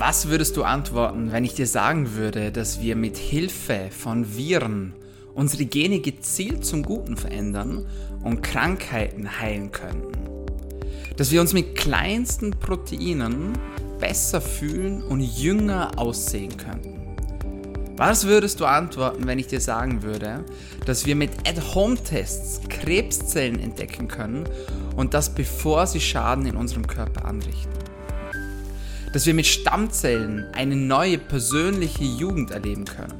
Was würdest du antworten, wenn ich dir sagen würde, dass wir mit Hilfe von Viren unsere Gene gezielt zum Guten verändern und Krankheiten heilen könnten? Dass wir uns mit kleinsten Proteinen besser fühlen und jünger aussehen könnten? Was würdest du antworten, wenn ich dir sagen würde, dass wir mit At-Home-Tests Krebszellen entdecken können und das bevor sie Schaden in unserem Körper anrichten? Dass wir mit Stammzellen eine neue persönliche Jugend erleben können.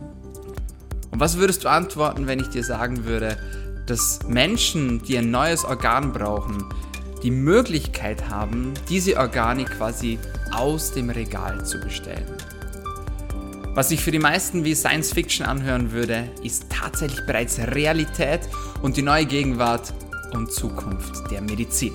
Und was würdest du antworten, wenn ich dir sagen würde, dass Menschen, die ein neues Organ brauchen, die Möglichkeit haben, diese Organe quasi aus dem Regal zu bestellen? Was sich für die meisten wie Science Fiction anhören würde, ist tatsächlich bereits Realität und die neue Gegenwart und Zukunft der Medizin.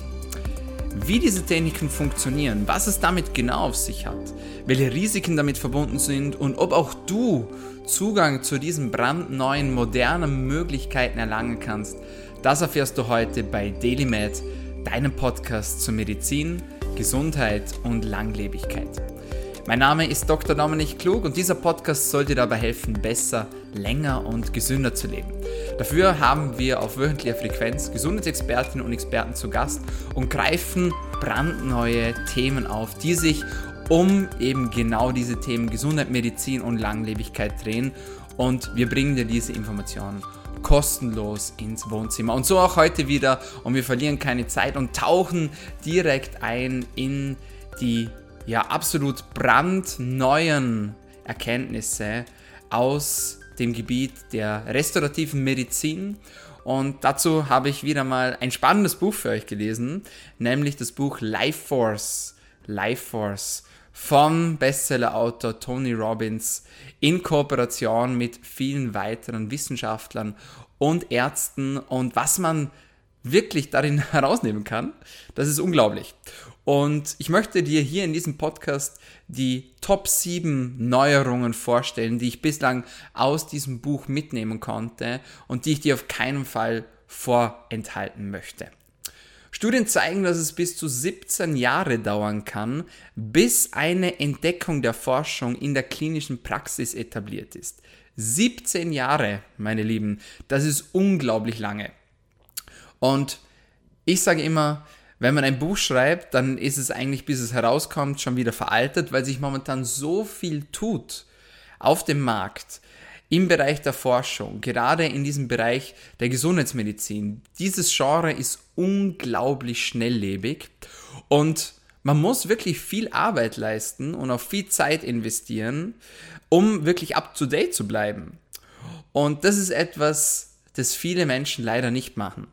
Wie diese Techniken funktionieren, was es damit genau auf sich hat, welche Risiken damit verbunden sind und ob auch du Zugang zu diesen brandneuen, modernen Möglichkeiten erlangen kannst, das erfährst du heute bei DailyMed, deinem Podcast zur Medizin, Gesundheit und Langlebigkeit. Mein Name ist Dr. Dominik Klug und dieser Podcast soll dir dabei helfen, besser, länger und gesünder zu leben. Dafür haben wir auf wöchentlicher Frequenz Gesundheitsexpertinnen und Experten zu Gast und greifen brandneue Themen auf, die sich um eben genau diese Themen Gesundheit, Medizin und Langlebigkeit drehen. Und wir bringen dir diese Informationen kostenlos ins Wohnzimmer. Und so auch heute wieder. Und wir verlieren keine Zeit und tauchen direkt ein in die ja absolut brandneuen Erkenntnisse aus dem Gebiet der restaurativen Medizin. Und dazu habe ich wieder mal ein spannendes Buch für euch gelesen, nämlich das Buch Life Force. Life Force vom Bestsellerautor Tony Robbins in Kooperation mit vielen weiteren Wissenschaftlern und Ärzten. Und was man wirklich darin herausnehmen kann, das ist unglaublich. Und ich möchte dir hier in diesem Podcast die Top 7 Neuerungen vorstellen, die ich bislang aus diesem Buch mitnehmen konnte und die ich dir auf keinen Fall vorenthalten möchte. Studien zeigen, dass es bis zu 17 Jahre dauern kann, bis eine Entdeckung der Forschung in der klinischen Praxis etabliert ist. 17 Jahre, meine Lieben, das ist unglaublich lange. Und ich sage immer, wenn man ein Buch schreibt, dann ist es eigentlich, bis es herauskommt, schon wieder veraltet, weil sich momentan so viel tut auf dem Markt im Bereich der Forschung, gerade in diesem Bereich der Gesundheitsmedizin. Dieses Genre ist unglaublich schnelllebig und man muss wirklich viel Arbeit leisten und auch viel Zeit investieren, um wirklich up-to-date zu bleiben. Und das ist etwas, das viele Menschen leider nicht machen.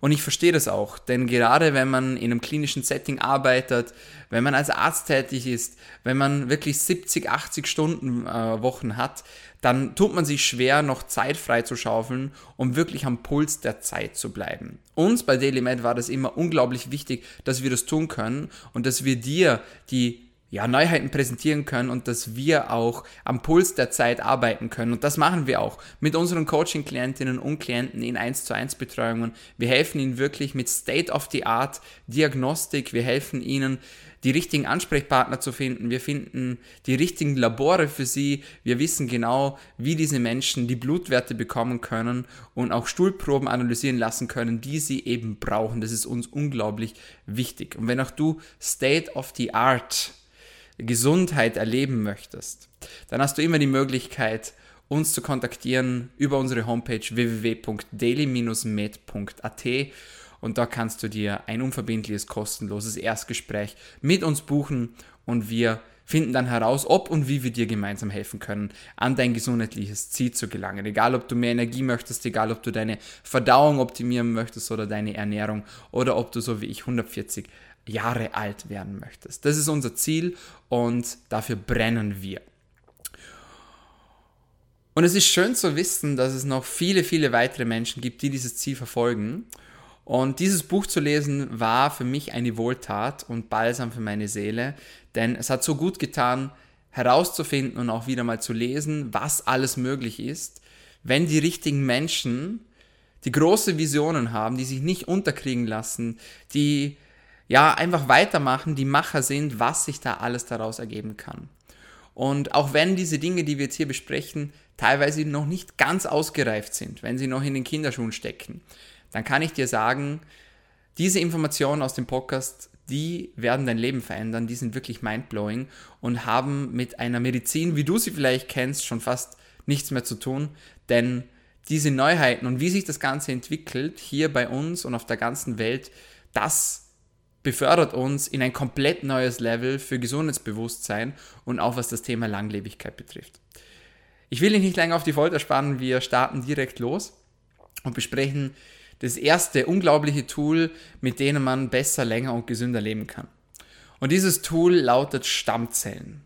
Und ich verstehe das auch, denn gerade wenn man in einem klinischen Setting arbeitet, wenn man als Arzt tätig ist, wenn man wirklich 70, 80 Stunden äh, Wochen hat, dann tut man sich schwer, noch Zeit frei zu schaufeln, um wirklich am Puls der Zeit zu bleiben. Uns bei DailyMed war das immer unglaublich wichtig, dass wir das tun können und dass wir dir die ja, Neuheiten präsentieren können und dass wir auch am Puls der Zeit arbeiten können. Und das machen wir auch mit unseren Coaching-Klientinnen und Klienten in 1 zu 1 Betreuungen. Wir helfen ihnen wirklich mit State-of-the-Art Diagnostik. Wir helfen ihnen, die richtigen Ansprechpartner zu finden. Wir finden die richtigen Labore für sie. Wir wissen genau, wie diese Menschen die Blutwerte bekommen können und auch Stuhlproben analysieren lassen können, die sie eben brauchen. Das ist uns unglaublich wichtig. Und wenn auch du State of the Art Gesundheit erleben möchtest, dann hast du immer die Möglichkeit, uns zu kontaktieren über unsere Homepage www.daily-med.at und da kannst du dir ein unverbindliches, kostenloses Erstgespräch mit uns buchen und wir finden dann heraus, ob und wie wir dir gemeinsam helfen können, an dein gesundheitliches Ziel zu gelangen. Egal, ob du mehr Energie möchtest, egal, ob du deine Verdauung optimieren möchtest oder deine Ernährung oder ob du so wie ich 140 Jahre alt werden möchtest. Das ist unser Ziel und dafür brennen wir. Und es ist schön zu wissen, dass es noch viele, viele weitere Menschen gibt, die dieses Ziel verfolgen. Und dieses Buch zu lesen war für mich eine Wohltat und Balsam für meine Seele, denn es hat so gut getan, herauszufinden und auch wieder mal zu lesen, was alles möglich ist, wenn die richtigen Menschen, die große Visionen haben, die sich nicht unterkriegen lassen, die ja, einfach weitermachen, die Macher sind, was sich da alles daraus ergeben kann. Und auch wenn diese Dinge, die wir jetzt hier besprechen, teilweise noch nicht ganz ausgereift sind, wenn sie noch in den Kinderschuhen stecken, dann kann ich dir sagen, diese Informationen aus dem Podcast, die werden dein Leben verändern, die sind wirklich mindblowing und haben mit einer Medizin, wie du sie vielleicht kennst, schon fast nichts mehr zu tun, denn diese Neuheiten und wie sich das Ganze entwickelt, hier bei uns und auf der ganzen Welt, das befördert uns in ein komplett neues Level für Gesundheitsbewusstsein und auch was das Thema Langlebigkeit betrifft. Ich will dich nicht länger auf die Folter spannen, wir starten direkt los und besprechen das erste unglaubliche Tool, mit dem man besser, länger und gesünder leben kann. Und dieses Tool lautet Stammzellen.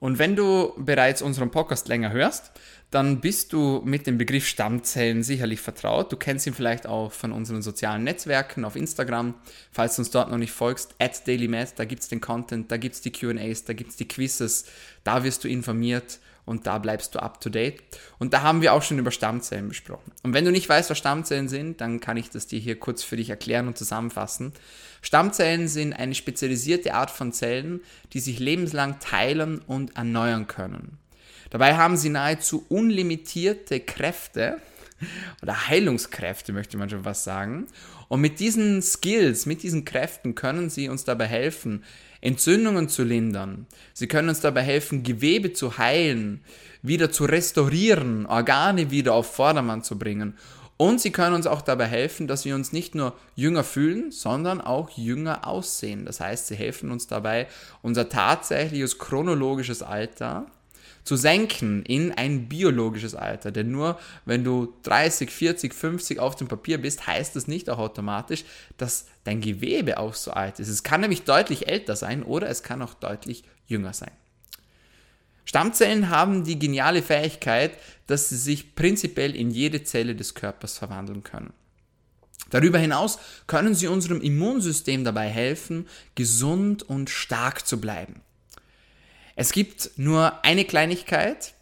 Und wenn du bereits unseren Podcast länger hörst, dann bist du mit dem Begriff Stammzellen sicherlich vertraut. Du kennst ihn vielleicht auch von unseren sozialen Netzwerken auf Instagram. Falls du uns dort noch nicht folgst, at DailyMath, da gibt es den Content, da gibt es die QAs, da gibt es die Quizzes, da wirst du informiert und da bleibst du up to date. Und da haben wir auch schon über Stammzellen besprochen. Und wenn du nicht weißt, was Stammzellen sind, dann kann ich das dir hier kurz für dich erklären und zusammenfassen. Stammzellen sind eine spezialisierte Art von Zellen, die sich lebenslang teilen und erneuern können. Dabei haben sie nahezu unlimitierte Kräfte oder Heilungskräfte, möchte man schon was sagen. Und mit diesen Skills, mit diesen Kräften können sie uns dabei helfen, Entzündungen zu lindern. Sie können uns dabei helfen, Gewebe zu heilen, wieder zu restaurieren, Organe wieder auf Vordermann zu bringen. Und sie können uns auch dabei helfen, dass wir uns nicht nur jünger fühlen, sondern auch jünger aussehen. Das heißt, sie helfen uns dabei, unser tatsächliches chronologisches Alter zu senken in ein biologisches Alter. Denn nur wenn du 30, 40, 50 auf dem Papier bist, heißt das nicht auch automatisch, dass dein Gewebe auch so alt ist. Es kann nämlich deutlich älter sein oder es kann auch deutlich jünger sein. Stammzellen haben die geniale Fähigkeit, dass sie sich prinzipiell in jede Zelle des Körpers verwandeln können. Darüber hinaus können sie unserem Immunsystem dabei helfen, gesund und stark zu bleiben. Es gibt nur eine Kleinigkeit,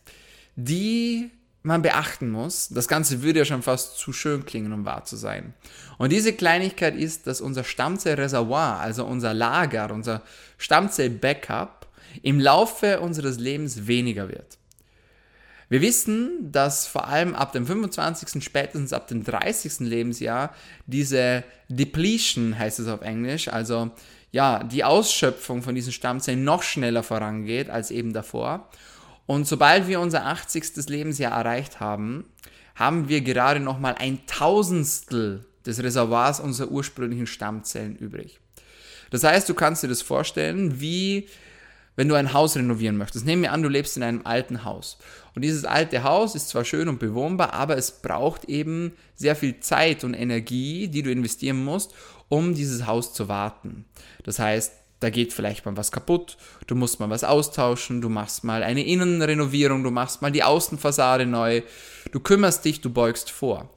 die man beachten muss. Das Ganze würde ja schon fast zu schön klingen, um wahr zu sein. Und diese Kleinigkeit ist, dass unser Stammzellreservoir, also unser Lager, unser Stammzell-Backup, im Laufe unseres Lebens weniger wird. Wir wissen, dass vor allem ab dem 25., spätestens ab dem 30. Lebensjahr diese Depletion, heißt es auf Englisch, also ja, die Ausschöpfung von diesen Stammzellen noch schneller vorangeht als eben davor. Und sobald wir unser 80. Lebensjahr erreicht haben, haben wir gerade nochmal ein Tausendstel des Reservoirs unserer ursprünglichen Stammzellen übrig. Das heißt, du kannst dir das vorstellen, wie wenn du ein Haus renovieren möchtest. Nehmen wir an, du lebst in einem alten Haus. Und dieses alte Haus ist zwar schön und bewohnbar, aber es braucht eben sehr viel Zeit und Energie, die du investieren musst, um dieses Haus zu warten. Das heißt, da geht vielleicht mal was kaputt, du musst mal was austauschen, du machst mal eine Innenrenovierung, du machst mal die Außenfassade neu, du kümmerst dich, du beugst vor.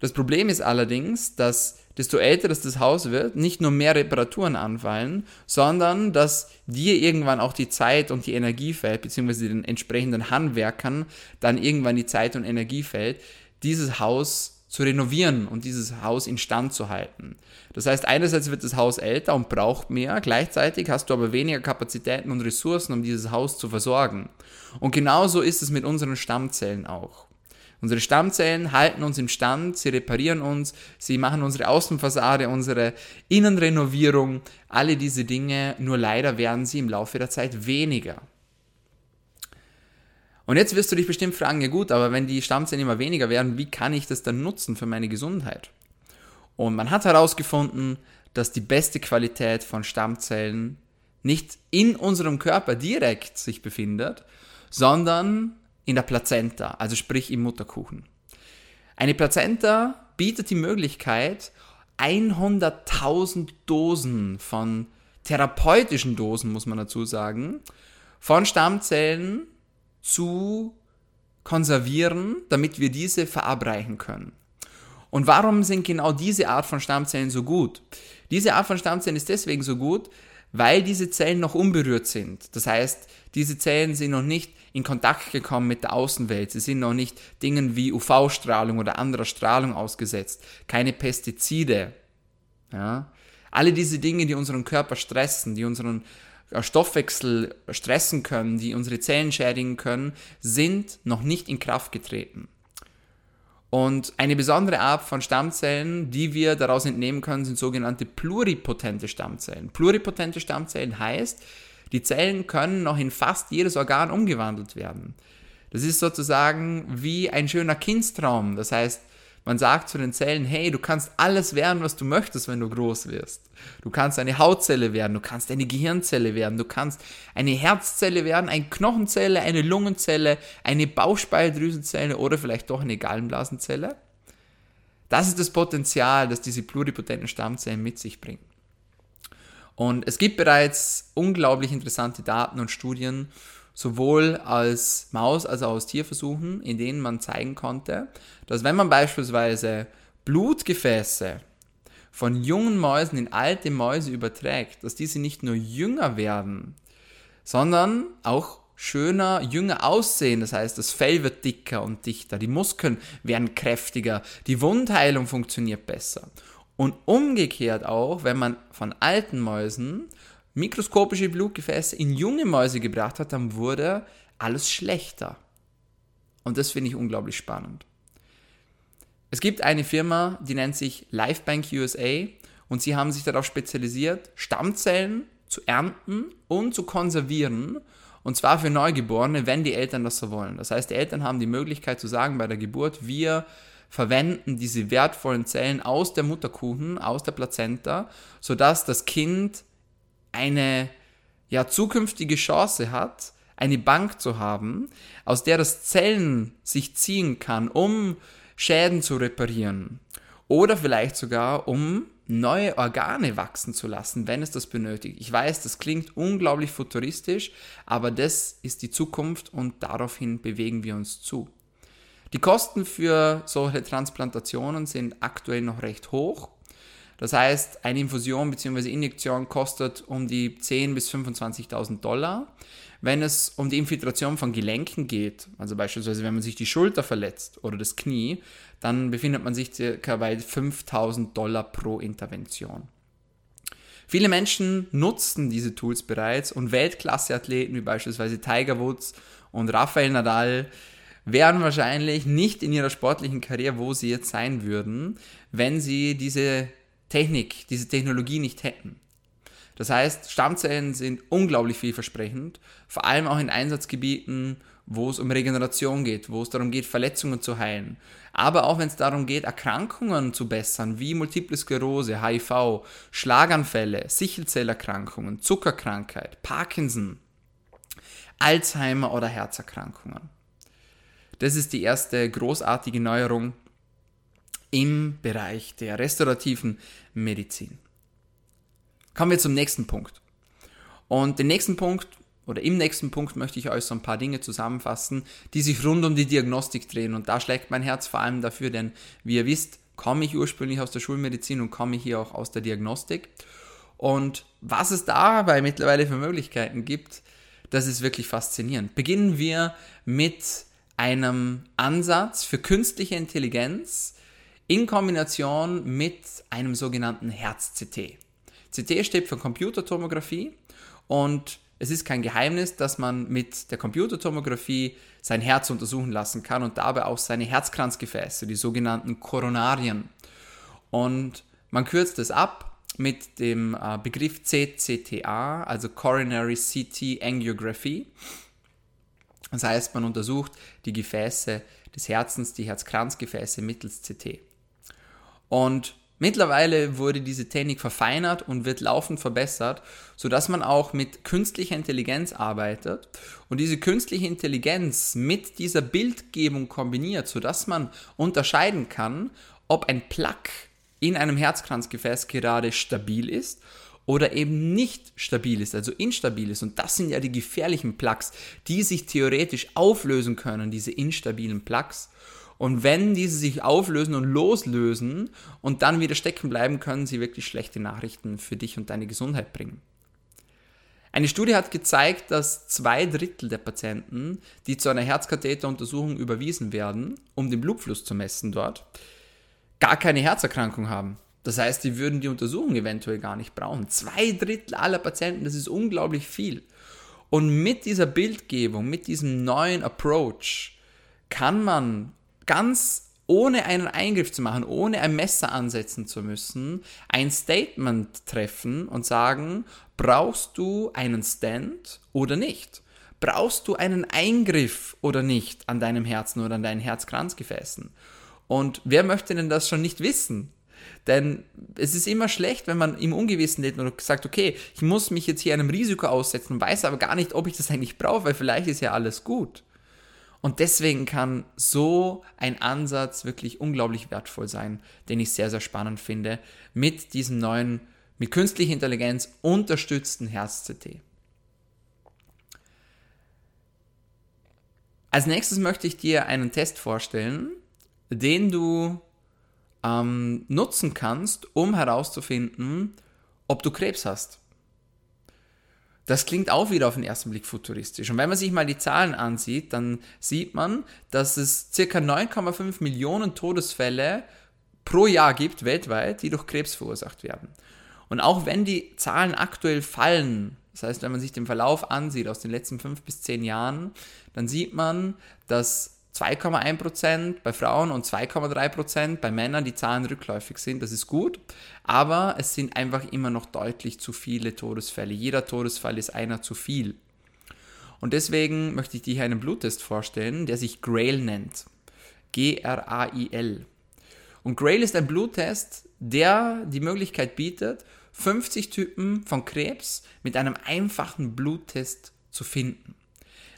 Das Problem ist allerdings, dass desto älter das, Haus wird, nicht nur mehr Reparaturen anfallen, sondern dass dir irgendwann auch die Zeit und die Energie fällt, beziehungsweise den entsprechenden Handwerkern dann irgendwann die Zeit und Energie fällt, dieses Haus zu renovieren und dieses Haus instand zu halten. Das heißt, einerseits wird das Haus älter und braucht mehr, gleichzeitig hast du aber weniger Kapazitäten und Ressourcen, um dieses Haus zu versorgen. Und genauso ist es mit unseren Stammzellen auch. Unsere Stammzellen halten uns im Stand, sie reparieren uns, sie machen unsere Außenfassade, unsere Innenrenovierung, alle diese Dinge, nur leider werden sie im Laufe der Zeit weniger. Und jetzt wirst du dich bestimmt fragen, ja gut, aber wenn die Stammzellen immer weniger werden, wie kann ich das dann nutzen für meine Gesundheit? Und man hat herausgefunden, dass die beste Qualität von Stammzellen nicht in unserem Körper direkt sich befindet, sondern in der Plazenta, also sprich im Mutterkuchen. Eine Plazenta bietet die Möglichkeit, 100.000 Dosen von therapeutischen Dosen, muss man dazu sagen, von Stammzellen zu konservieren, damit wir diese verabreichen können. Und warum sind genau diese Art von Stammzellen so gut? Diese Art von Stammzellen ist deswegen so gut, weil diese Zellen noch unberührt sind. Das heißt, diese Zellen sind noch nicht in Kontakt gekommen mit der Außenwelt. Sie sind noch nicht Dingen wie UV-Strahlung oder anderer Strahlung ausgesetzt. Keine Pestizide. Ja? Alle diese Dinge, die unseren Körper stressen, die unseren Stoffwechsel stressen können, die unsere Zellen schädigen können, sind noch nicht in Kraft getreten. Und eine besondere Art von Stammzellen, die wir daraus entnehmen können, sind sogenannte pluripotente Stammzellen. Pluripotente Stammzellen heißt, die Zellen können noch in fast jedes Organ umgewandelt werden. Das ist sozusagen wie ein schöner Kindstraum. Das heißt, man sagt zu den Zellen, hey, du kannst alles werden, was du möchtest, wenn du groß wirst. Du kannst eine Hautzelle werden, du kannst eine Gehirnzelle werden, du kannst eine Herzzelle werden, eine Knochenzelle, eine Lungenzelle, eine Bauchspeicheldrüsenzelle oder vielleicht doch eine Gallenblasenzelle. Das ist das Potenzial, das diese pluripotenten Stammzellen mit sich bringen. Und es gibt bereits unglaublich interessante Daten und Studien, sowohl als Maus als auch aus Tierversuchen, in denen man zeigen konnte, dass wenn man beispielsweise Blutgefäße von jungen Mäusen in alte Mäuse überträgt, dass diese nicht nur jünger werden, sondern auch schöner, jünger aussehen. Das heißt, das Fell wird dicker und dichter, die Muskeln werden kräftiger, die Wundheilung funktioniert besser. Und umgekehrt auch, wenn man von alten Mäusen mikroskopische Blutgefäße in junge Mäuse gebracht hat, dann wurde alles schlechter. Und das finde ich unglaublich spannend. Es gibt eine Firma, die nennt sich Lifebank USA und sie haben sich darauf spezialisiert, Stammzellen zu ernten und zu konservieren. Und zwar für Neugeborene, wenn die Eltern das so wollen. Das heißt, die Eltern haben die Möglichkeit zu sagen bei der Geburt, wir verwenden diese wertvollen Zellen aus der Mutterkuchen, aus der Plazenta, sodass das Kind eine ja, zukünftige Chance hat, eine Bank zu haben, aus der das Zellen sich ziehen kann, um Schäden zu reparieren. Oder vielleicht sogar, um neue Organe wachsen zu lassen, wenn es das benötigt. Ich weiß, das klingt unglaublich futuristisch, aber das ist die Zukunft und daraufhin bewegen wir uns zu. Die Kosten für solche Transplantationen sind aktuell noch recht hoch. Das heißt, eine Infusion bzw. Injektion kostet um die 10.000 bis 25.000 Dollar. Wenn es um die Infiltration von Gelenken geht, also beispielsweise wenn man sich die Schulter verletzt oder das Knie, dann befindet man sich circa bei 5.000 Dollar pro Intervention. Viele Menschen nutzen diese Tools bereits und Weltklasse-Athleten wie beispielsweise Tiger Woods und Rafael Nadal wären wahrscheinlich nicht in ihrer sportlichen Karriere, wo sie jetzt sein würden, wenn sie diese Technik, diese Technologie nicht hätten. Das heißt, Stammzellen sind unglaublich vielversprechend, vor allem auch in Einsatzgebieten, wo es um Regeneration geht, wo es darum geht, Verletzungen zu heilen. Aber auch wenn es darum geht, Erkrankungen zu bessern, wie Multiple Sklerose, HIV, Schlaganfälle, Sichelzellerkrankungen, Zuckerkrankheit, Parkinson, Alzheimer oder Herzerkrankungen. Das ist die erste großartige Neuerung, im Bereich der restaurativen Medizin. Kommen wir zum nächsten Punkt. Und den nächsten Punkt oder im nächsten Punkt möchte ich euch so ein paar Dinge zusammenfassen, die sich rund um die Diagnostik drehen. Und da schlägt mein Herz vor allem dafür, denn wie ihr wisst, komme ich ursprünglich aus der Schulmedizin und komme hier auch aus der Diagnostik. Und was es dabei mittlerweile für Möglichkeiten gibt, das ist wirklich faszinierend. Beginnen wir mit einem Ansatz für künstliche Intelligenz, in Kombination mit einem sogenannten Herz-CT. CT steht für Computertomographie und es ist kein Geheimnis, dass man mit der Computertomographie sein Herz untersuchen lassen kann und dabei auch seine Herzkranzgefäße, die sogenannten Koronarien. Und man kürzt es ab mit dem äh, Begriff CCTA, also Coronary CT Angiography. Das heißt, man untersucht die Gefäße des Herzens, die Herzkranzgefäße mittels CT. Und mittlerweile wurde diese Technik verfeinert und wird laufend verbessert, sodass man auch mit künstlicher Intelligenz arbeitet und diese künstliche Intelligenz mit dieser Bildgebung kombiniert, sodass man unterscheiden kann, ob ein Plaque in einem Herzkranzgefäß gerade stabil ist oder eben nicht stabil ist, also instabil ist. Und das sind ja die gefährlichen Plaques, die sich theoretisch auflösen können, diese instabilen Plaques. Und wenn diese sich auflösen und loslösen und dann wieder stecken bleiben, können sie wirklich schlechte Nachrichten für dich und deine Gesundheit bringen. Eine Studie hat gezeigt, dass zwei Drittel der Patienten, die zu einer Herzkatheteruntersuchung überwiesen werden, um den Blutfluss zu messen dort, gar keine Herzerkrankung haben. Das heißt, die würden die Untersuchung eventuell gar nicht brauchen. Zwei Drittel aller Patienten, das ist unglaublich viel. Und mit dieser Bildgebung, mit diesem neuen Approach, kann man ganz ohne einen Eingriff zu machen, ohne ein Messer ansetzen zu müssen, ein Statement treffen und sagen, brauchst du einen Stand oder nicht? Brauchst du einen Eingriff oder nicht an deinem Herzen oder an deinen Herzkranzgefäßen? Und wer möchte denn das schon nicht wissen? Denn es ist immer schlecht, wenn man im Ungewissen lebt und sagt, okay, ich muss mich jetzt hier einem Risiko aussetzen weiß aber gar nicht, ob ich das eigentlich brauche, weil vielleicht ist ja alles gut. Und deswegen kann so ein Ansatz wirklich unglaublich wertvoll sein, den ich sehr, sehr spannend finde, mit diesem neuen, mit künstlicher Intelligenz unterstützten Herz-CT. Als nächstes möchte ich dir einen Test vorstellen, den du ähm, nutzen kannst, um herauszufinden, ob du Krebs hast. Das klingt auch wieder auf den ersten Blick futuristisch. Und wenn man sich mal die Zahlen ansieht, dann sieht man, dass es ca. 9,5 Millionen Todesfälle pro Jahr gibt weltweit, die durch Krebs verursacht werden. Und auch wenn die Zahlen aktuell fallen, das heißt, wenn man sich den Verlauf ansieht aus den letzten fünf bis zehn Jahren, dann sieht man, dass 2,1% bei Frauen und 2,3% bei Männern die Zahlen rückläufig sind. Das ist gut, aber es sind einfach immer noch deutlich zu viele Todesfälle. Jeder Todesfall ist einer zu viel. Und deswegen möchte ich dir hier einen Bluttest vorstellen, der sich Grail nennt. G-R-A-I-L. Und Grail ist ein Bluttest, der die Möglichkeit bietet, 50 Typen von Krebs mit einem einfachen Bluttest zu finden.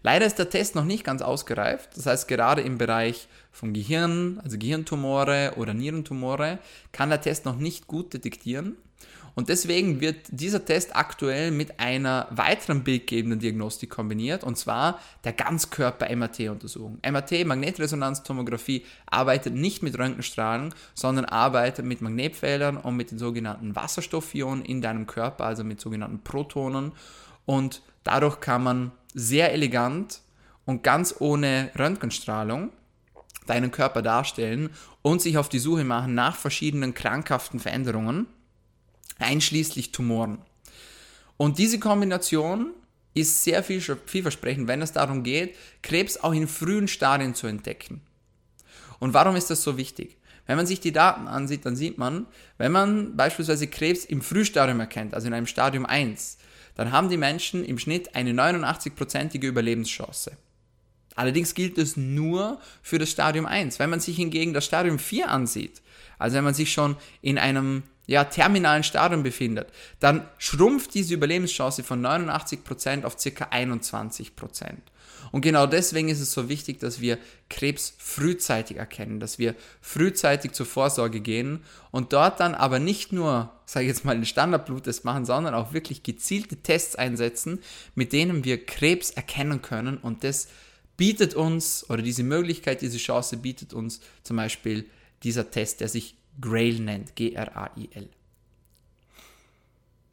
Leider ist der Test noch nicht ganz ausgereift. Das heißt, gerade im Bereich von Gehirn, also Gehirntumore oder Nierentumore, kann der Test noch nicht gut detektieren. Und deswegen wird dieser Test aktuell mit einer weiteren bildgebenden Diagnostik kombiniert, und zwar der Ganzkörper-MRT-Untersuchung. MRT, Magnetresonanztomographie, arbeitet nicht mit Röntgenstrahlen, sondern arbeitet mit Magnetfeldern und mit den sogenannten Wasserstoffionen in deinem Körper, also mit sogenannten Protonen. Und dadurch kann man sehr elegant und ganz ohne Röntgenstrahlung deinen Körper darstellen und sich auf die Suche machen nach verschiedenen krankhaften Veränderungen, einschließlich Tumoren. Und diese Kombination ist sehr viel, vielversprechend, wenn es darum geht, Krebs auch in frühen Stadien zu entdecken. Und warum ist das so wichtig? Wenn man sich die Daten ansieht, dann sieht man, wenn man beispielsweise Krebs im Frühstadium erkennt, also in einem Stadium 1, dann haben die Menschen im Schnitt eine 89-prozentige Überlebenschance. Allerdings gilt es nur für das Stadium 1. Wenn man sich hingegen das Stadium 4 ansieht, also wenn man sich schon in einem ja, terminalen Stadium befindet, dann schrumpft diese Überlebenschance von 89% auf ca. 21%. Und genau deswegen ist es so wichtig, dass wir Krebs frühzeitig erkennen, dass wir frühzeitig zur Vorsorge gehen und dort dann aber nicht nur, sage ich jetzt mal, den Standardbluttest machen, sondern auch wirklich gezielte Tests einsetzen, mit denen wir Krebs erkennen können und das bietet uns, oder diese Möglichkeit, diese Chance bietet uns zum Beispiel dieser Test, der sich GRAIL nennt, G-R-A-I-L.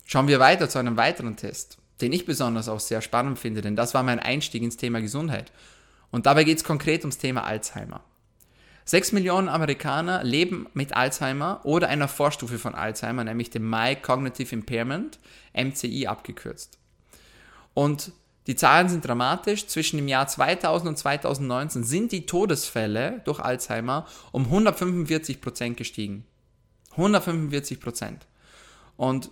Schauen wir weiter zu einem weiteren Test den ich besonders auch sehr spannend finde, denn das war mein Einstieg ins Thema Gesundheit. Und dabei geht es konkret ums Thema Alzheimer. Sechs Millionen Amerikaner leben mit Alzheimer oder einer Vorstufe von Alzheimer, nämlich dem My Cognitive Impairment, MCI abgekürzt. Und die Zahlen sind dramatisch. Zwischen dem Jahr 2000 und 2019 sind die Todesfälle durch Alzheimer um 145 Prozent gestiegen. 145 Prozent. Und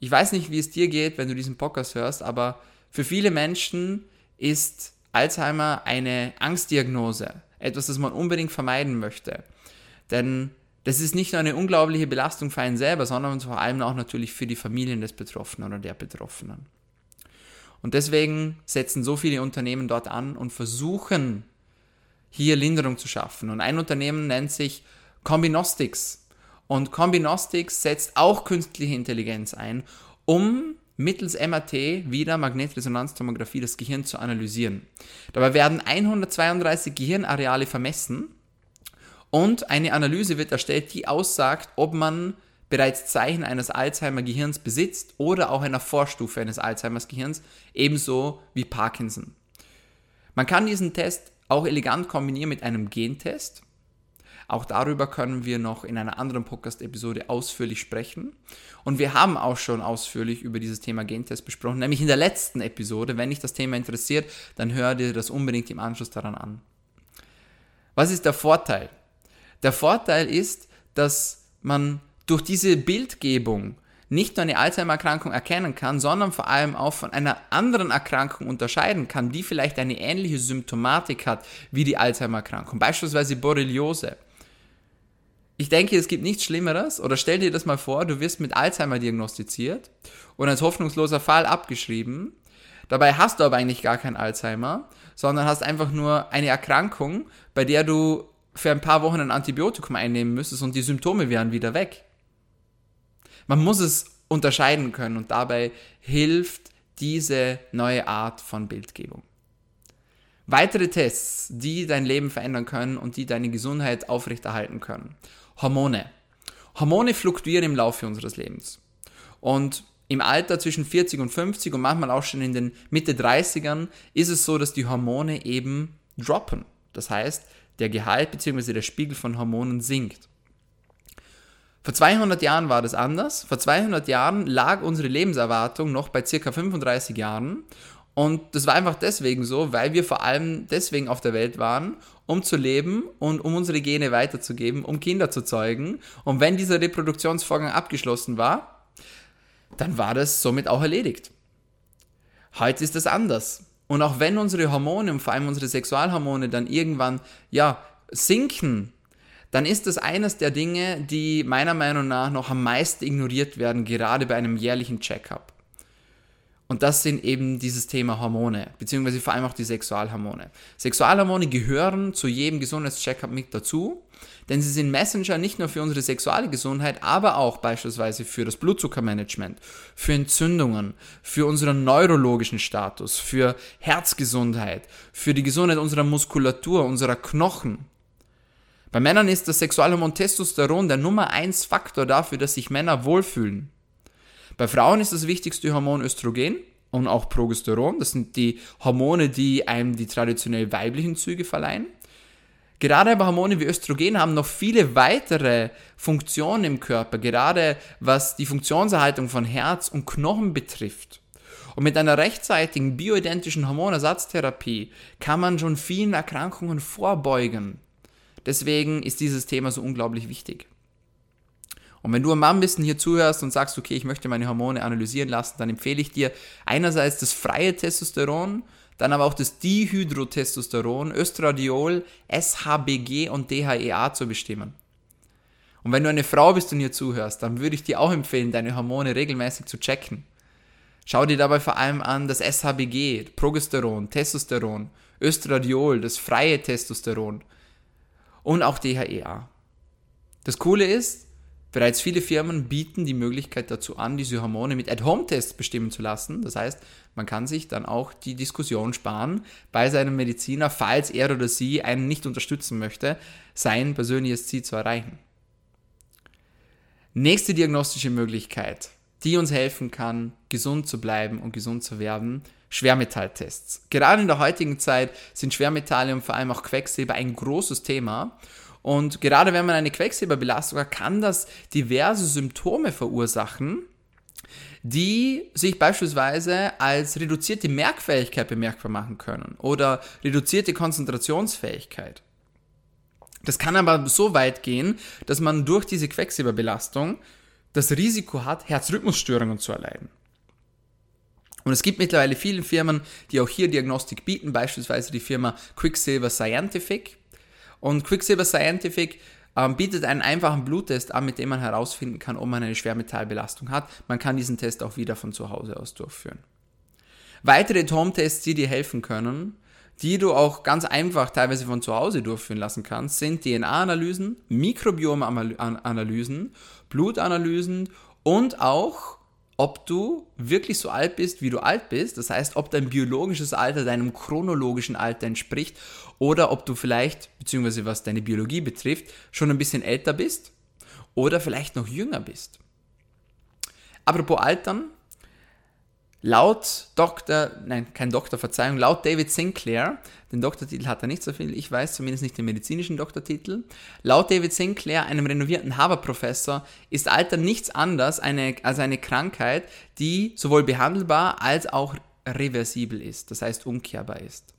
ich weiß nicht, wie es dir geht, wenn du diesen Podcast hörst, aber für viele Menschen ist Alzheimer eine Angstdiagnose, etwas, das man unbedingt vermeiden möchte. Denn das ist nicht nur eine unglaubliche Belastung für einen selber, sondern vor allem auch natürlich für die Familien des Betroffenen oder der Betroffenen. Und deswegen setzen so viele Unternehmen dort an und versuchen hier Linderung zu schaffen. Und ein Unternehmen nennt sich Combinostics. Und Combinostics setzt auch künstliche Intelligenz ein, um mittels MRT, wieder Magnetresonanztomographie, das Gehirn zu analysieren. Dabei werden 132 Gehirnareale vermessen und eine Analyse wird erstellt, die aussagt, ob man bereits Zeichen eines Alzheimer-Gehirns besitzt oder auch einer Vorstufe eines Alzheimer-Gehirns, ebenso wie Parkinson. Man kann diesen Test auch elegant kombinieren mit einem Gentest Auch darüber können wir noch in einer anderen Podcast-Episode ausführlich sprechen. Und wir haben auch schon ausführlich über dieses Thema Gentest besprochen, nämlich in der letzten Episode. Wenn dich das Thema interessiert, dann hör dir das unbedingt im Anschluss daran an. Was ist der Vorteil? Der Vorteil ist, dass man durch diese Bildgebung nicht nur eine Alzheimer-Erkrankung erkennen kann, sondern vor allem auch von einer anderen Erkrankung unterscheiden kann, die vielleicht eine ähnliche Symptomatik hat wie die Alzheimer-Erkrankung, beispielsweise Borreliose. Ich denke, es gibt nichts Schlimmeres, oder stell dir das mal vor, du wirst mit Alzheimer diagnostiziert und als hoffnungsloser Fall abgeschrieben. Dabei hast du aber eigentlich gar kein Alzheimer, sondern hast einfach nur eine Erkrankung, bei der du für ein paar Wochen ein Antibiotikum einnehmen müsstest und die Symptome wären wieder weg. Man muss es unterscheiden können und dabei hilft diese neue Art von Bildgebung. Weitere Tests, die dein Leben verändern können und die deine Gesundheit aufrechterhalten können. Hormone. Hormone fluktuieren im Laufe unseres Lebens. Und im Alter zwischen 40 und 50 und manchmal auch schon in den Mitte 30ern ist es so, dass die Hormone eben droppen. Das heißt, der Gehalt bzw. der Spiegel von Hormonen sinkt. Vor 200 Jahren war das anders. Vor 200 Jahren lag unsere Lebenserwartung noch bei circa 35 Jahren. Und das war einfach deswegen so, weil wir vor allem deswegen auf der Welt waren, um zu leben und um unsere Gene weiterzugeben, um Kinder zu zeugen. Und wenn dieser Reproduktionsvorgang abgeschlossen war, dann war das somit auch erledigt. Heute ist das anders. Und auch wenn unsere Hormone und vor allem unsere Sexualhormone dann irgendwann, ja, sinken, dann ist das eines der Dinge, die meiner Meinung nach noch am meisten ignoriert werden, gerade bei einem jährlichen Checkup. Und das sind eben dieses Thema Hormone, beziehungsweise vor allem auch die Sexualhormone. Sexualhormone gehören zu jedem Gesundheitscheckup mit dazu, denn sie sind Messenger nicht nur für unsere sexuelle Gesundheit, aber auch beispielsweise für das Blutzuckermanagement, für Entzündungen, für unseren neurologischen Status, für Herzgesundheit, für die Gesundheit unserer Muskulatur, unserer Knochen. Bei Männern ist das Sexualhormon Testosteron der Nummer 1 Faktor dafür, dass sich Männer wohlfühlen. Bei Frauen ist das wichtigste Hormon Östrogen und auch Progesteron. Das sind die Hormone, die einem die traditionell weiblichen Züge verleihen. Gerade aber Hormone wie Östrogen haben noch viele weitere Funktionen im Körper, gerade was die Funktionserhaltung von Herz und Knochen betrifft. Und mit einer rechtzeitigen bioidentischen Hormonersatztherapie kann man schon vielen Erkrankungen vorbeugen. Deswegen ist dieses Thema so unglaublich wichtig. Und wenn du ein Mann bist und hier zuhörst und sagst, okay, ich möchte meine Hormone analysieren lassen, dann empfehle ich dir einerseits das freie Testosteron, dann aber auch das Dihydrotestosteron, Östradiol, SHBG und DHEA zu bestimmen. Und wenn du eine Frau bist und hier zuhörst, dann würde ich dir auch empfehlen, deine Hormone regelmäßig zu checken. Schau dir dabei vor allem an das SHBG, Progesteron, Testosteron, Östradiol, das freie Testosteron und auch DHEA. Das Coole ist, Bereits viele Firmen bieten die Möglichkeit dazu an, diese Hormone mit At-Home-Tests bestimmen zu lassen. Das heißt, man kann sich dann auch die Diskussion sparen bei seinem Mediziner, falls er oder sie einen nicht unterstützen möchte, sein persönliches Ziel zu erreichen. Nächste diagnostische Möglichkeit, die uns helfen kann, gesund zu bleiben und gesund zu werden, Schwermetalltests. Gerade in der heutigen Zeit sind Schwermetalle und vor allem auch Quecksilber ein großes Thema und gerade wenn man eine Quecksilberbelastung hat, kann das diverse Symptome verursachen, die sich beispielsweise als reduzierte Merkfähigkeit bemerkbar machen können oder reduzierte Konzentrationsfähigkeit. Das kann aber so weit gehen, dass man durch diese Quecksilberbelastung das Risiko hat, Herzrhythmusstörungen zu erleiden. Und es gibt mittlerweile viele Firmen, die auch hier Diagnostik bieten, beispielsweise die Firma Quicksilver Scientific. Und Quicksilver Scientific ähm, bietet einen einfachen Bluttest an, mit dem man herausfinden kann, ob man eine Schwermetallbelastung hat. Man kann diesen Test auch wieder von zu Hause aus durchführen. Weitere Home-Tests, die dir helfen können, die du auch ganz einfach teilweise von zu Hause durchführen lassen kannst, sind DNA-Analysen, Mikrobiom-Analysen, Blutanalysen und auch ob du wirklich so alt bist, wie du alt bist, das heißt, ob dein biologisches Alter deinem chronologischen Alter entspricht oder ob du vielleicht, beziehungsweise was deine Biologie betrifft, schon ein bisschen älter bist oder vielleicht noch jünger bist. Apropos Altern, Laut Dr., nein, kein Doktor, Verzeihung, laut David Sinclair, den Doktortitel hat er nicht so viel, ich weiß zumindest nicht den medizinischen Doktortitel, laut David Sinclair, einem renovierten Harvard-Professor, ist Alter nichts anderes eine, als eine Krankheit, die sowohl behandelbar als auch reversibel ist, das heißt umkehrbar ist.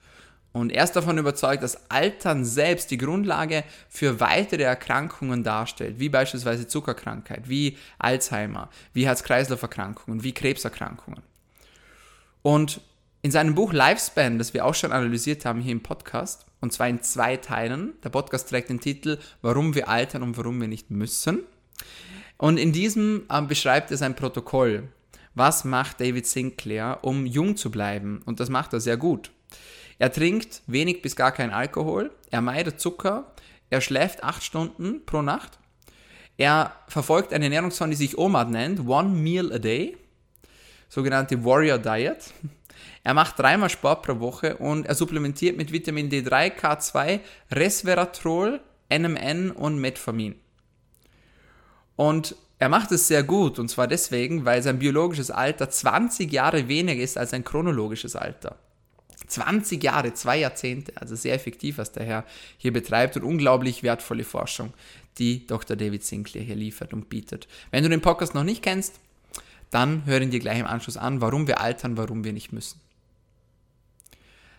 Und er ist davon überzeugt, dass Altern selbst die Grundlage für weitere Erkrankungen darstellt, wie beispielsweise Zuckerkrankheit, wie Alzheimer, wie Herz-Kreislauf-Erkrankungen, wie Krebserkrankungen. Und in seinem Buch Lifespan, das wir auch schon analysiert haben hier im Podcast, und zwar in zwei Teilen, der Podcast trägt den Titel Warum wir altern und warum wir nicht müssen. Und in diesem äh, beschreibt er sein Protokoll. Was macht David Sinclair, um jung zu bleiben? Und das macht er sehr gut. Er trinkt wenig bis gar keinen Alkohol, er meidet Zucker, er schläft acht Stunden pro Nacht, er verfolgt eine Ernährungsform, die sich OMAD nennt, One Meal a Day sogenannte Warrior Diet. Er macht dreimal Sport pro Woche und er supplementiert mit Vitamin D3, K2, Resveratrol, NMN und Metformin. Und er macht es sehr gut und zwar deswegen, weil sein biologisches Alter 20 Jahre weniger ist als sein chronologisches Alter. 20 Jahre, zwei Jahrzehnte, also sehr effektiv, was der Herr hier betreibt und unglaublich wertvolle Forschung, die Dr. David Sinclair hier liefert und bietet. Wenn du den Podcast noch nicht kennst, dann hören dir gleich im Anschluss an, warum wir altern, warum wir nicht müssen.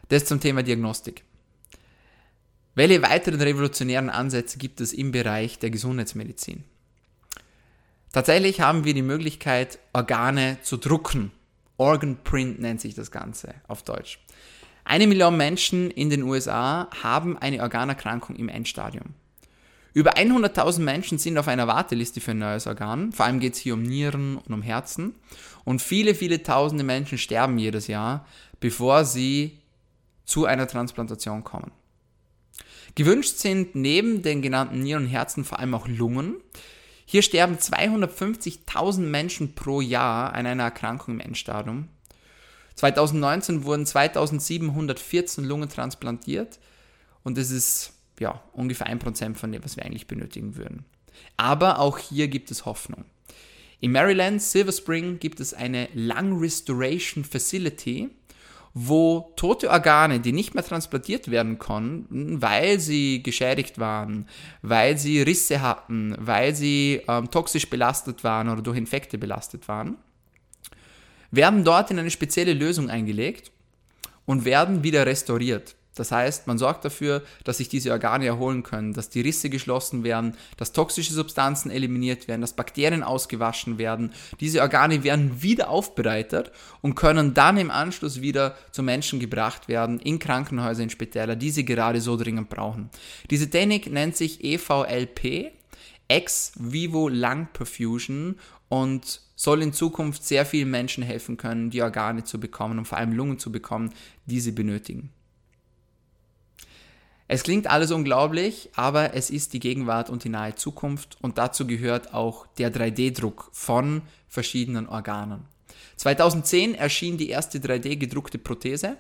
Das zum Thema Diagnostik. Welche weiteren revolutionären Ansätze gibt es im Bereich der Gesundheitsmedizin? Tatsächlich haben wir die Möglichkeit, Organe zu drucken. Organ Print nennt sich das Ganze auf Deutsch. Eine Million Menschen in den USA haben eine Organerkrankung im Endstadium. Über 100.000 Menschen sind auf einer Warteliste für ein neues Organ. Vor allem geht es hier um Nieren und um Herzen. Und viele, viele tausende Menschen sterben jedes Jahr, bevor sie zu einer Transplantation kommen. Gewünscht sind neben den genannten Nieren und Herzen vor allem auch Lungen. Hier sterben 250.000 Menschen pro Jahr an einer Erkrankung im Endstadium. 2019 wurden 2714 Lungen transplantiert und das ist ja, ungefähr ein Prozent von dem, was wir eigentlich benötigen würden. Aber auch hier gibt es Hoffnung. In Maryland, Silver Spring, gibt es eine Lung Restoration Facility, wo tote Organe, die nicht mehr transplantiert werden konnten, weil sie geschädigt waren, weil sie Risse hatten, weil sie ähm, toxisch belastet waren oder durch Infekte belastet waren, werden dort in eine spezielle Lösung eingelegt und werden wieder restauriert. Das heißt, man sorgt dafür, dass sich diese Organe erholen können, dass die Risse geschlossen werden, dass toxische Substanzen eliminiert werden, dass Bakterien ausgewaschen werden. Diese Organe werden wieder aufbereitet und können dann im Anschluss wieder zu Menschen gebracht werden, in Krankenhäuser, in Spitäler, die sie gerade so dringend brauchen. Diese Technik nennt sich EVLP, Ex Vivo Lung Perfusion und soll in Zukunft sehr vielen Menschen helfen können, die Organe zu bekommen und vor allem Lungen zu bekommen, die sie benötigen. Es klingt alles unglaublich, aber es ist die Gegenwart und die nahe Zukunft und dazu gehört auch der 3D-Druck von verschiedenen Organen. 2010 erschien die erste 3D-gedruckte Prothese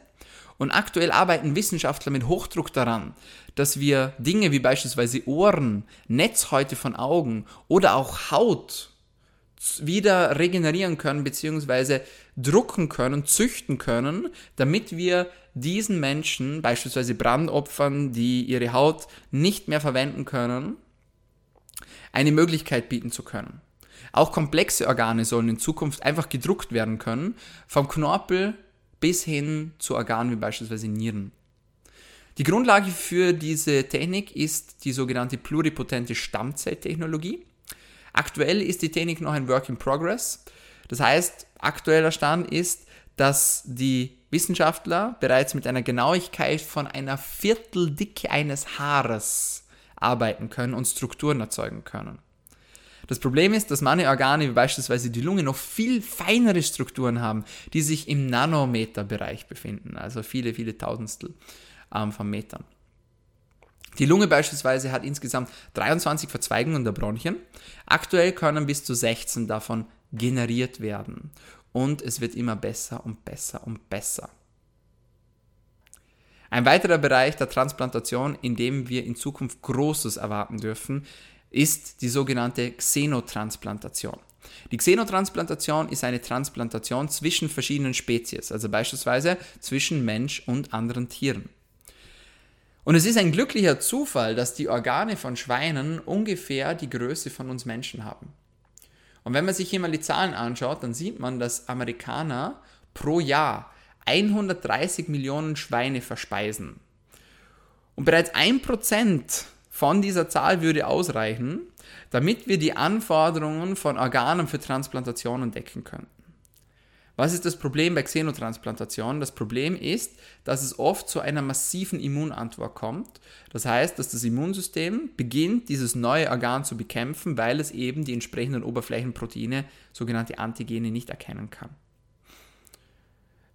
und aktuell arbeiten Wissenschaftler mit Hochdruck daran, dass wir Dinge wie beispielsweise Ohren, Netzhäute von Augen oder auch Haut wieder regenerieren können bzw. drucken können, züchten können, damit wir diesen Menschen, beispielsweise Brandopfern, die ihre Haut nicht mehr verwenden können, eine Möglichkeit bieten zu können. Auch komplexe Organe sollen in Zukunft einfach gedruckt werden können, vom Knorpel bis hin zu Organen wie beispielsweise Nieren. Die Grundlage für diese Technik ist die sogenannte pluripotente Stammzelltechnologie. Aktuell ist die Technik noch ein Work in Progress. Das heißt, aktueller Stand ist, dass die Wissenschaftler bereits mit einer Genauigkeit von einer Vierteldicke eines Haares arbeiten können und Strukturen erzeugen können. Das Problem ist, dass manche Organe, wie beispielsweise die Lunge, noch viel feinere Strukturen haben, die sich im Nanometerbereich befinden, also viele, viele Tausendstel ähm, von Metern. Die Lunge beispielsweise hat insgesamt 23 Verzweigungen der Bronchien. Aktuell können bis zu 16 davon generiert werden. Und es wird immer besser und besser und besser. Ein weiterer Bereich der Transplantation, in dem wir in Zukunft Großes erwarten dürfen, ist die sogenannte Xenotransplantation. Die Xenotransplantation ist eine Transplantation zwischen verschiedenen Spezies, also beispielsweise zwischen Mensch und anderen Tieren. Und es ist ein glücklicher Zufall, dass die Organe von Schweinen ungefähr die Größe von uns Menschen haben. Und wenn man sich hier mal die Zahlen anschaut, dann sieht man, dass Amerikaner pro Jahr 130 Millionen Schweine verspeisen. Und bereits ein Prozent von dieser Zahl würde ausreichen, damit wir die Anforderungen von Organen für Transplantationen decken können. Was ist das Problem bei Xenotransplantation? Das Problem ist, dass es oft zu einer massiven Immunantwort kommt. Das heißt, dass das Immunsystem beginnt, dieses neue Organ zu bekämpfen, weil es eben die entsprechenden Oberflächenproteine, sogenannte Antigene, nicht erkennen kann.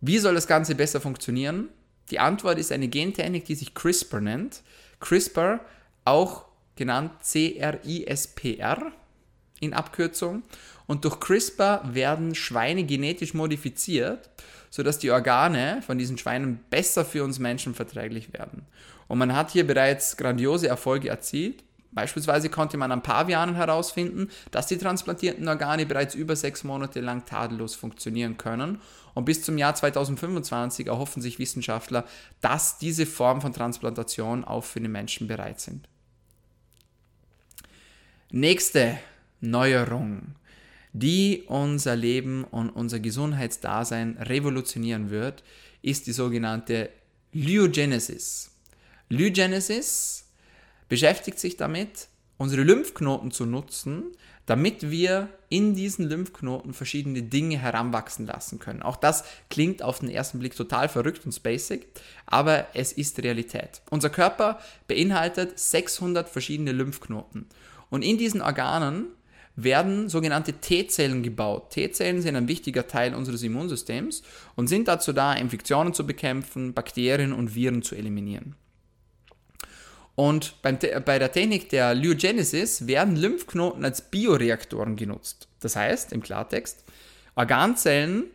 Wie soll das Ganze besser funktionieren? Die Antwort ist eine Gentechnik, die sich CRISPR nennt. CRISPR, auch genannt CRISPR in Abkürzung. Und durch CRISPR werden Schweine genetisch modifiziert, sodass die Organe von diesen Schweinen besser für uns Menschen verträglich werden. Und man hat hier bereits grandiose Erfolge erzielt. Beispielsweise konnte man an Pavianen herausfinden, dass die transplantierten Organe bereits über sechs Monate lang tadellos funktionieren können. Und bis zum Jahr 2025 erhoffen sich Wissenschaftler, dass diese Form von Transplantation auch für den Menschen bereit sind. Nächste Neuerung die unser Leben und unser Gesundheitsdasein revolutionieren wird, ist die sogenannte Lyogenesis. Lyogenesis beschäftigt sich damit, unsere Lymphknoten zu nutzen, damit wir in diesen Lymphknoten verschiedene Dinge heranwachsen lassen können. Auch das klingt auf den ersten Blick total verrückt und basic, aber es ist Realität. Unser Körper beinhaltet 600 verschiedene Lymphknoten und in diesen Organen werden sogenannte T-Zellen gebaut. T-Zellen sind ein wichtiger Teil unseres Immunsystems und sind dazu da, Infektionen zu bekämpfen, Bakterien und Viren zu eliminieren. Und bei der Technik der Lyogenesis werden Lymphknoten als Bioreaktoren genutzt. Das heißt, im Klartext, Organzellen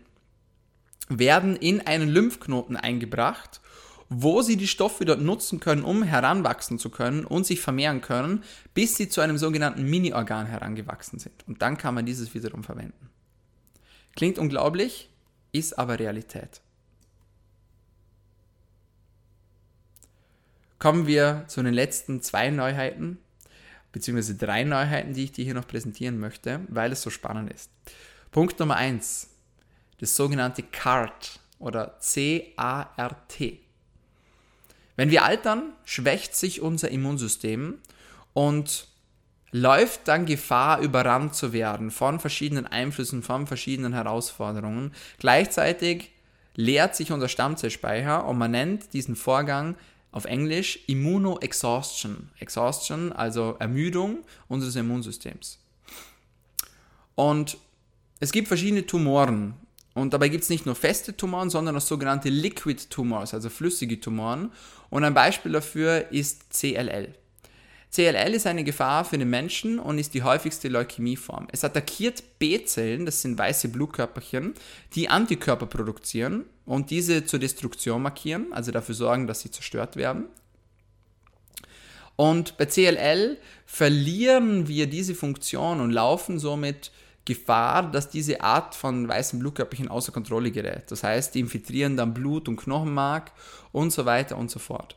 werden in einen Lymphknoten eingebracht wo sie die Stoffe dort nutzen können, um heranwachsen zu können und sich vermehren können, bis sie zu einem sogenannten Mini-Organ herangewachsen sind. Und dann kann man dieses wiederum verwenden. Klingt unglaublich, ist aber Realität. Kommen wir zu den letzten zwei Neuheiten, beziehungsweise drei Neuheiten, die ich dir hier noch präsentieren möchte, weil es so spannend ist. Punkt Nummer eins, das sogenannte CART oder C-A-R-T. Wenn wir altern, schwächt sich unser Immunsystem und läuft dann Gefahr, überrannt zu werden von verschiedenen Einflüssen, von verschiedenen Herausforderungen. Gleichzeitig leert sich unser Stammzellspeicher und man nennt diesen Vorgang auf Englisch Immunoexhaustion. Exhaustion, also Ermüdung unseres Immunsystems. Und es gibt verschiedene Tumoren. Und dabei gibt es nicht nur feste Tumoren, sondern auch sogenannte Liquid Tumors, also flüssige Tumoren. Und ein Beispiel dafür ist CLL. CLL ist eine Gefahr für den Menschen und ist die häufigste Leukämieform. Es attackiert B-Zellen, das sind weiße Blutkörperchen, die Antikörper produzieren und diese zur Destruktion markieren, also dafür sorgen, dass sie zerstört werden. Und bei CLL verlieren wir diese Funktion und laufen somit Gefahr, dass diese Art von weißen Blutkörperchen außer Kontrolle gerät. Das heißt, die infiltrieren dann Blut und Knochenmark und so weiter und so fort.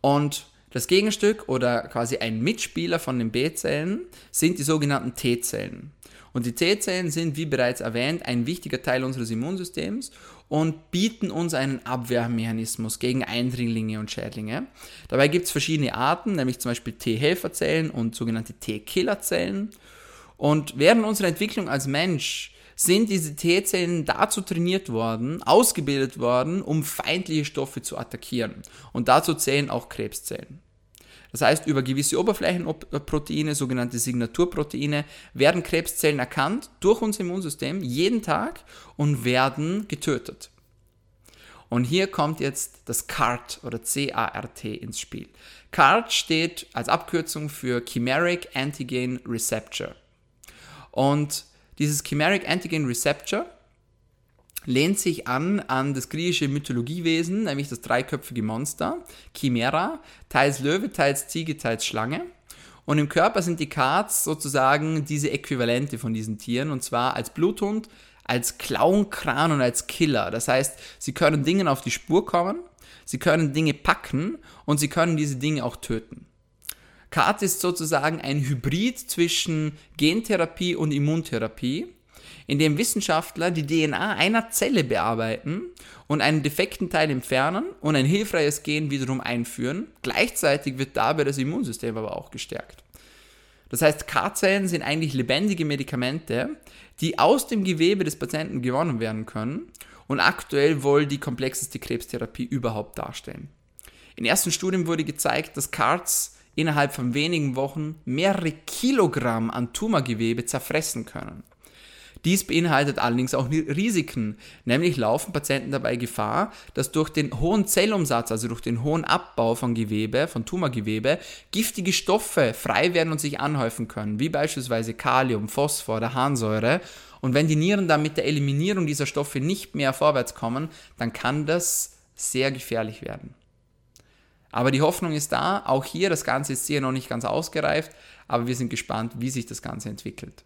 Und das Gegenstück oder quasi ein Mitspieler von den B-Zellen sind die sogenannten T-Zellen. Und die T-Zellen sind, wie bereits erwähnt, ein wichtiger Teil unseres Immunsystems und bieten uns einen Abwehrmechanismus gegen Eindringlinge und Schädlinge. Dabei gibt es verschiedene Arten, nämlich zum Beispiel T-Helferzellen und sogenannte T-Killerzellen. Und während unserer Entwicklung als Mensch sind diese T-Zellen dazu trainiert worden, ausgebildet worden, um feindliche Stoffe zu attackieren. Und dazu zählen auch Krebszellen. Das heißt, über gewisse Oberflächenproteine, sogenannte Signaturproteine, werden Krebszellen erkannt durch unser Immunsystem jeden Tag und werden getötet. Und hier kommt jetzt das CART oder C-A-R-T ins Spiel. CART steht als Abkürzung für Chimeric Antigen Receptor. Und dieses Chimeric Antigen Receptor lehnt sich an an das griechische Mythologiewesen, nämlich das dreiköpfige Monster, Chimera, teils Löwe, teils Ziege, teils Schlange. Und im Körper sind die Cards sozusagen diese Äquivalente von diesen Tieren, und zwar als Bluthund, als Klauenkran und als Killer. Das heißt, sie können Dingen auf die Spur kommen, sie können Dinge packen und sie können diese Dinge auch töten. CART ist sozusagen ein Hybrid zwischen Gentherapie und Immuntherapie, in dem Wissenschaftler die DNA einer Zelle bearbeiten und einen defekten Teil entfernen und ein hilfreiches Gen wiederum einführen. Gleichzeitig wird dabei das Immunsystem aber auch gestärkt. Das heißt, CAR-Zellen sind eigentlich lebendige Medikamente, die aus dem Gewebe des Patienten gewonnen werden können und aktuell wohl die komplexeste Krebstherapie überhaupt darstellen. In ersten Studien wurde gezeigt, dass CARs innerhalb von wenigen Wochen mehrere Kilogramm an Tumorgewebe zerfressen können. Dies beinhaltet allerdings auch Risiken, nämlich laufen Patienten dabei Gefahr, dass durch den hohen Zellumsatz, also durch den hohen Abbau von Gewebe, von Tumorgewebe, giftige Stoffe frei werden und sich anhäufen können, wie beispielsweise Kalium, Phosphor oder Harnsäure. Und wenn die Nieren dann mit der Eliminierung dieser Stoffe nicht mehr vorwärts kommen, dann kann das sehr gefährlich werden. Aber die Hoffnung ist da, auch hier, das Ganze ist hier noch nicht ganz ausgereift, aber wir sind gespannt, wie sich das Ganze entwickelt.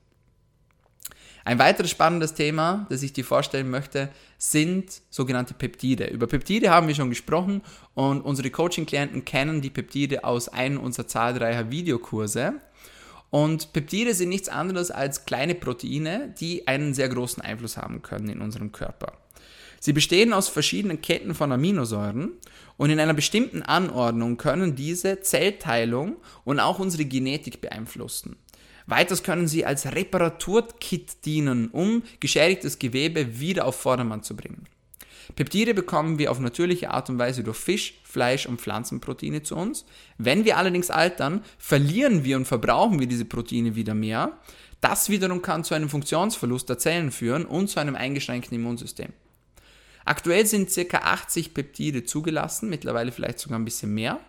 Ein weiteres spannendes Thema, das ich dir vorstellen möchte, sind sogenannte Peptide. Über Peptide haben wir schon gesprochen und unsere Coaching-Klienten kennen die Peptide aus einem unserer zahlreicher Videokurse. Und Peptide sind nichts anderes als kleine Proteine, die einen sehr großen Einfluss haben können in unserem Körper. Sie bestehen aus verschiedenen Ketten von Aminosäuren und in einer bestimmten Anordnung können diese Zellteilung und auch unsere Genetik beeinflussen. Weiters können sie als Reparaturkit dienen, um geschädigtes Gewebe wieder auf Vordermann zu bringen. Peptide bekommen wir auf natürliche Art und Weise durch Fisch, Fleisch und Pflanzenproteine zu uns. Wenn wir allerdings altern, verlieren wir und verbrauchen wir diese Proteine wieder mehr. Das wiederum kann zu einem Funktionsverlust der Zellen führen und zu einem eingeschränkten Immunsystem. Aktuell sind ca. 80 Peptide zugelassen, mittlerweile vielleicht sogar ein bisschen mehr.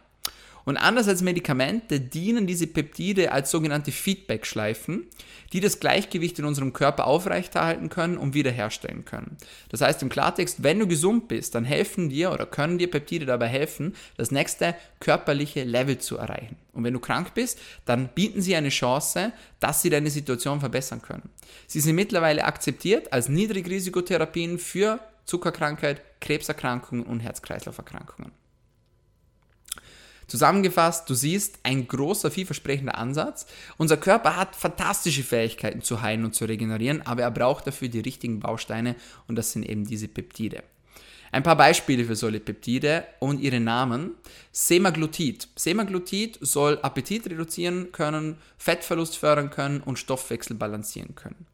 Und anders als Medikamente dienen diese Peptide als sogenannte Feedback-Schleifen, die das Gleichgewicht in unserem Körper aufrechterhalten können und wiederherstellen können. Das heißt im Klartext, wenn du gesund bist, dann helfen dir oder können dir Peptide dabei helfen, das nächste körperliche Level zu erreichen. Und wenn du krank bist, dann bieten sie eine Chance, dass sie deine Situation verbessern können. Sie sind mittlerweile akzeptiert als Niedrigrisikotherapien für Zuckerkrankheit, Krebserkrankungen und Herz-Kreislauf-Erkrankungen. Zusammengefasst, du siehst, ein großer, vielversprechender Ansatz. Unser Körper hat fantastische Fähigkeiten zu heilen und zu regenerieren, aber er braucht dafür die richtigen Bausteine und das sind eben diese Peptide. Ein paar Beispiele für solche Peptide und ihre Namen. Semaglutid. Semaglutid soll Appetit reduzieren können, Fettverlust fördern können und Stoffwechsel balancieren können.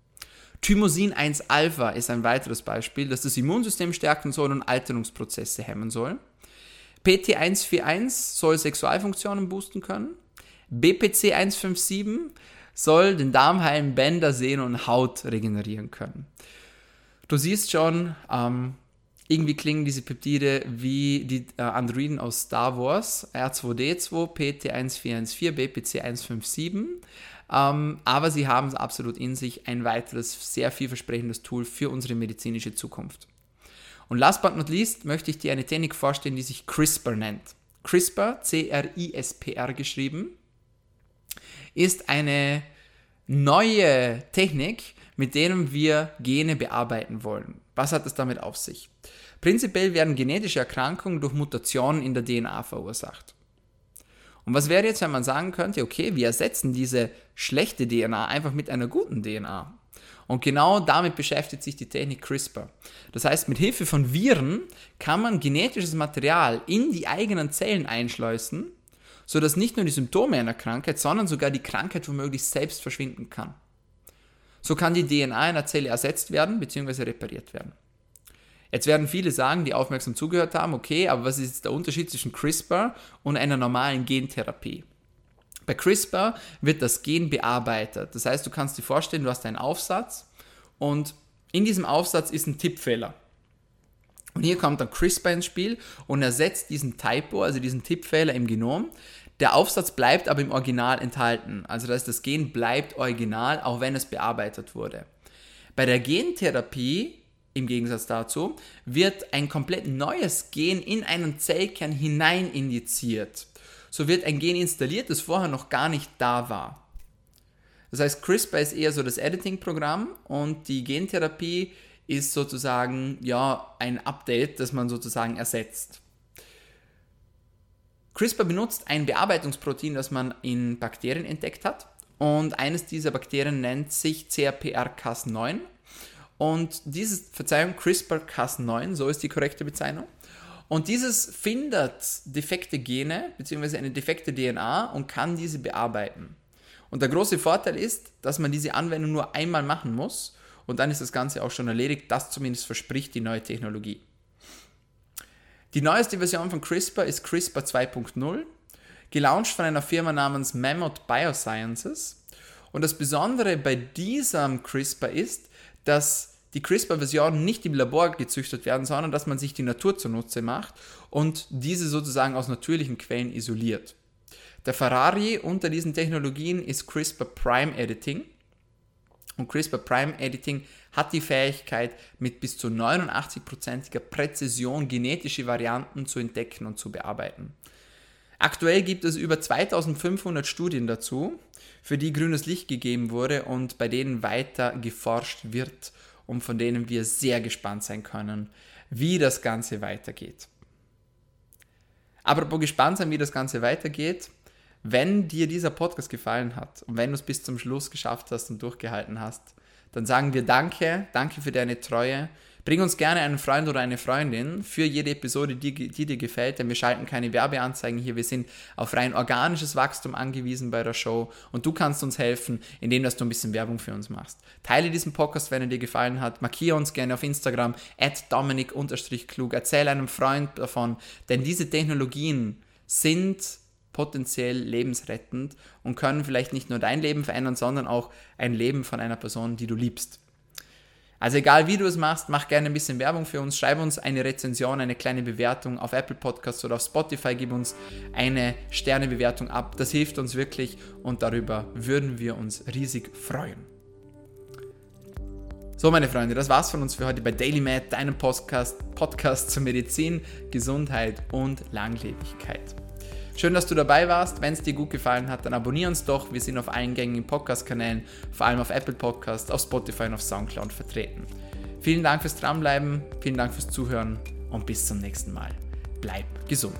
Thymosin 1-Alpha ist ein weiteres Beispiel, das das Immunsystem stärken soll und Alterungsprozesse hemmen soll. PT141 soll Sexualfunktionen boosten können. BPC 157 soll den Darm heilen, Bänder, Sehnen und Haut regenerieren können. Du siehst schon, ähm, irgendwie klingen diese Peptide wie die äh, Androiden aus Star Wars, R2D2, PT1414, BPC157. Ähm, aber sie haben es absolut in sich, ein weiteres sehr vielversprechendes Tool für unsere medizinische Zukunft. Und last but not least möchte ich dir eine Technik vorstellen, die sich CRISPR nennt. CRISPR, C-R-I-S-P-R geschrieben, ist eine neue Technik, mit der wir Gene bearbeiten wollen. Was hat es damit auf sich? Prinzipiell werden genetische Erkrankungen durch Mutationen in der DNA verursacht. Und was wäre jetzt, wenn man sagen könnte, okay, wir ersetzen diese schlechte DNA einfach mit einer guten DNA? Und genau damit beschäftigt sich die Technik CRISPR. Das heißt, mit Hilfe von Viren kann man genetisches Material in die eigenen Zellen einschleusen, sodass nicht nur die Symptome einer Krankheit, sondern sogar die Krankheit womöglich selbst verschwinden kann. So kann die DNA einer Zelle ersetzt werden bzw. repariert werden. Jetzt werden viele sagen, die aufmerksam zugehört haben, okay, aber was ist jetzt der Unterschied zwischen CRISPR und einer normalen Gentherapie? Bei CRISPR wird das Gen bearbeitet. Das heißt, du kannst dir vorstellen, du hast einen Aufsatz und in diesem Aufsatz ist ein Tippfehler. Und hier kommt dann CRISPR ins Spiel und ersetzt diesen Typo, also diesen Tippfehler im Genom. Der Aufsatz bleibt aber im Original enthalten. Also das heißt, das Gen bleibt original, auch wenn es bearbeitet wurde. Bei der Gentherapie, im Gegensatz dazu, wird ein komplett neues Gen in einen Zellkern hinein injiziert. so wird ein Gen installiert, das vorher noch gar nicht da war. Das heißt, CRISPR ist eher so das Editing-Programm und die Gentherapie ist sozusagen ja ein Update, das man sozusagen ersetzt. CRISPR benutzt ein Bearbeitungsprotein, das man in Bakterien entdeckt hat. Und eines dieser Bakterien nennt sich CRPR-Cas9. Und dieses, Verzeihung, CRISPR-Cas9, so ist die korrekte Bezeichnung. Und dieses findet defekte Gene bzw. eine defekte DNA und kann diese bearbeiten. Und der große Vorteil ist, dass man diese Anwendung nur einmal machen muss und dann ist das Ganze auch schon erledigt. Das zumindest verspricht die neue Technologie. Die neueste Version von CRISPR ist CRISPR 2.0, gelauncht von einer Firma namens Mammoth Biosciences. Und das Besondere bei diesem CRISPR ist, dass die CRISPR-Versionen nicht im Labor gezüchtet werden, sondern dass man sich die Natur zunutze macht und diese sozusagen aus natürlichen Quellen isoliert. Der Ferrari unter diesen Technologien ist CRISPR Prime Editing. Und CRISPR Prime Editing hat die Fähigkeit, mit bis zu 89%iger Präzision genetische Varianten zu entdecken und zu bearbeiten. Aktuell gibt es über 2500 Studien dazu, für die grünes Licht gegeben wurde und bei denen weiter geforscht wird und von denen wir sehr gespannt sein können, wie das Ganze weitergeht. Apropos gespannt sein, wie das Ganze weitergeht, wenn dir dieser Podcast gefallen hat und wenn du es bis zum Schluss geschafft hast und durchgehalten hast, dann sagen wir Danke, danke für deine Treue. Bring uns gerne einen Freund oder eine Freundin für jede Episode, die, die, dir gefällt, denn wir schalten keine Werbeanzeigen hier. Wir sind auf rein organisches Wachstum angewiesen bei der Show und du kannst uns helfen, indem dass du ein bisschen Werbung für uns machst. Teile diesen Podcast, wenn er dir gefallen hat. Markiere uns gerne auf Instagram at dominik-klug. Erzähl einem Freund davon, denn diese Technologien sind potenziell lebensrettend und können vielleicht nicht nur dein Leben verändern, sondern auch ein Leben von einer Person, die du liebst. Also egal wie du es machst, mach gerne ein bisschen Werbung für uns, schreib uns eine Rezension, eine kleine Bewertung auf Apple Podcasts oder auf Spotify, gib uns eine Sternebewertung ab. Das hilft uns wirklich und darüber würden wir uns riesig freuen. So, meine Freunde, das war's von uns für heute bei Daily Med, deinem Podcast, Podcast zur Medizin, Gesundheit und Langlebigkeit. Schön, dass du dabei warst. Wenn es dir gut gefallen hat, dann abonniere uns doch. Wir sind auf allen gängigen Podcast-Kanälen, vor allem auf Apple Podcast, auf Spotify und auf Soundcloud vertreten. Vielen Dank fürs Dranbleiben, vielen Dank fürs Zuhören und bis zum nächsten Mal. Bleib gesund.